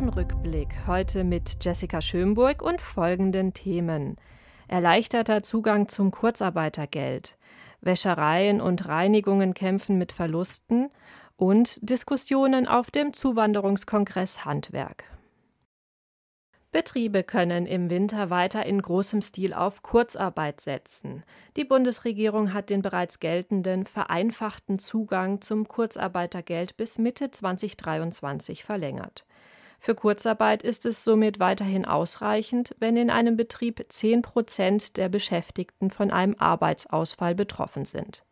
Jahresrückblick. Heute mit Jessica Schönburg und folgenden Themen. Erleichterter Zugang zum Kurzarbeitergeld. Wäschereien und Reinigungen kämpfen mit Verlusten und Diskussionen auf dem Zuwanderungskongress Handwerk. Betriebe können im Winter weiter in großem Stil auf Kurzarbeit setzen. Die Bundesregierung hat den bereits geltenden vereinfachten Zugang zum Kurzarbeitergeld bis Mitte 2023 verlängert. Für Kurzarbeit ist es somit weiterhin ausreichend, wenn in einem Betrieb 10 Prozent der Beschäftigten von einem Arbeitsausfall betroffen sind.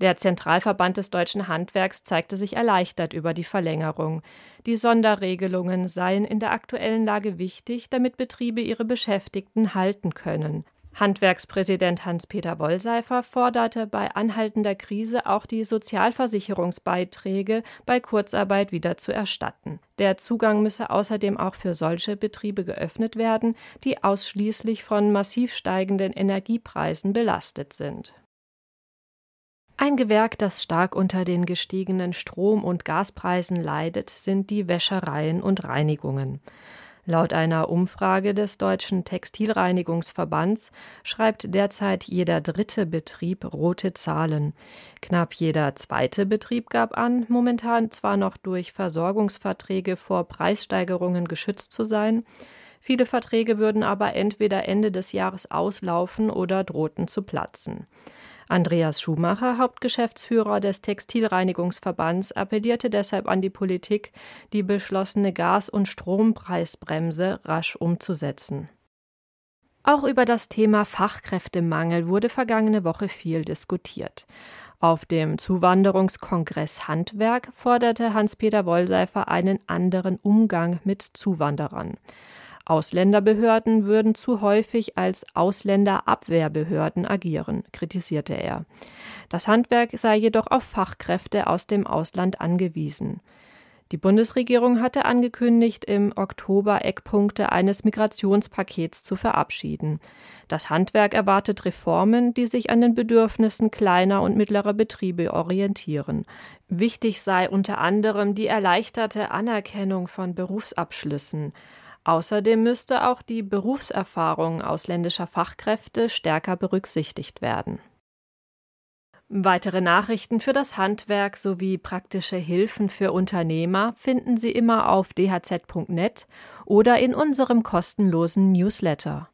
Der Zentralverband des deutschen Handwerks zeigte sich erleichtert über die Verlängerung. Die Sonderregelungen seien in der aktuellen Lage wichtig, damit Betriebe ihre Beschäftigten halten können. Handwerkspräsident Hans-Peter Wollseifer forderte bei anhaltender Krise auch die Sozialversicherungsbeiträge bei Kurzarbeit wieder zu erstatten. Der Zugang müsse außerdem auch für solche Betriebe geöffnet werden, die ausschließlich von massiv steigenden Energiepreisen belastet sind. Ein Gewerk, das stark unter den gestiegenen Strom- und Gaspreisen leidet, sind die Wäschereien und Reinigungen. Laut einer Umfrage des Deutschen Textilreinigungsverbands schreibt derzeit jeder dritte Betrieb rote Zahlen. Knapp jeder zweite Betrieb gab an, momentan zwar noch durch Versorgungsverträge vor Preissteigerungen geschützt zu sein, viele Verträge würden aber entweder Ende des Jahres auslaufen oder drohten zu platzen. Andreas Schumacher, Hauptgeschäftsführer des Textilreinigungsverbands, appellierte deshalb an die Politik, die beschlossene Gas- und Strompreisbremse rasch umzusetzen. Auch über das Thema Fachkräftemangel wurde vergangene Woche viel diskutiert. Auf dem Zuwanderungskongress Handwerk forderte Hans-Peter Wollseifer einen anderen Umgang mit Zuwanderern. Ausländerbehörden würden zu häufig als Ausländerabwehrbehörden agieren, kritisierte er. Das Handwerk sei jedoch auf Fachkräfte aus dem Ausland angewiesen. Die Bundesregierung hatte angekündigt, im Oktober Eckpunkte eines Migrationspakets zu verabschieden. Das Handwerk erwartet Reformen, die sich an den Bedürfnissen kleiner und mittlerer Betriebe orientieren. Wichtig sei unter anderem die erleichterte Anerkennung von Berufsabschlüssen. Außerdem müsste auch die Berufserfahrung ausländischer Fachkräfte stärker berücksichtigt werden. Weitere Nachrichten für das Handwerk sowie praktische Hilfen für Unternehmer finden Sie immer auf dhz.net oder in unserem kostenlosen Newsletter.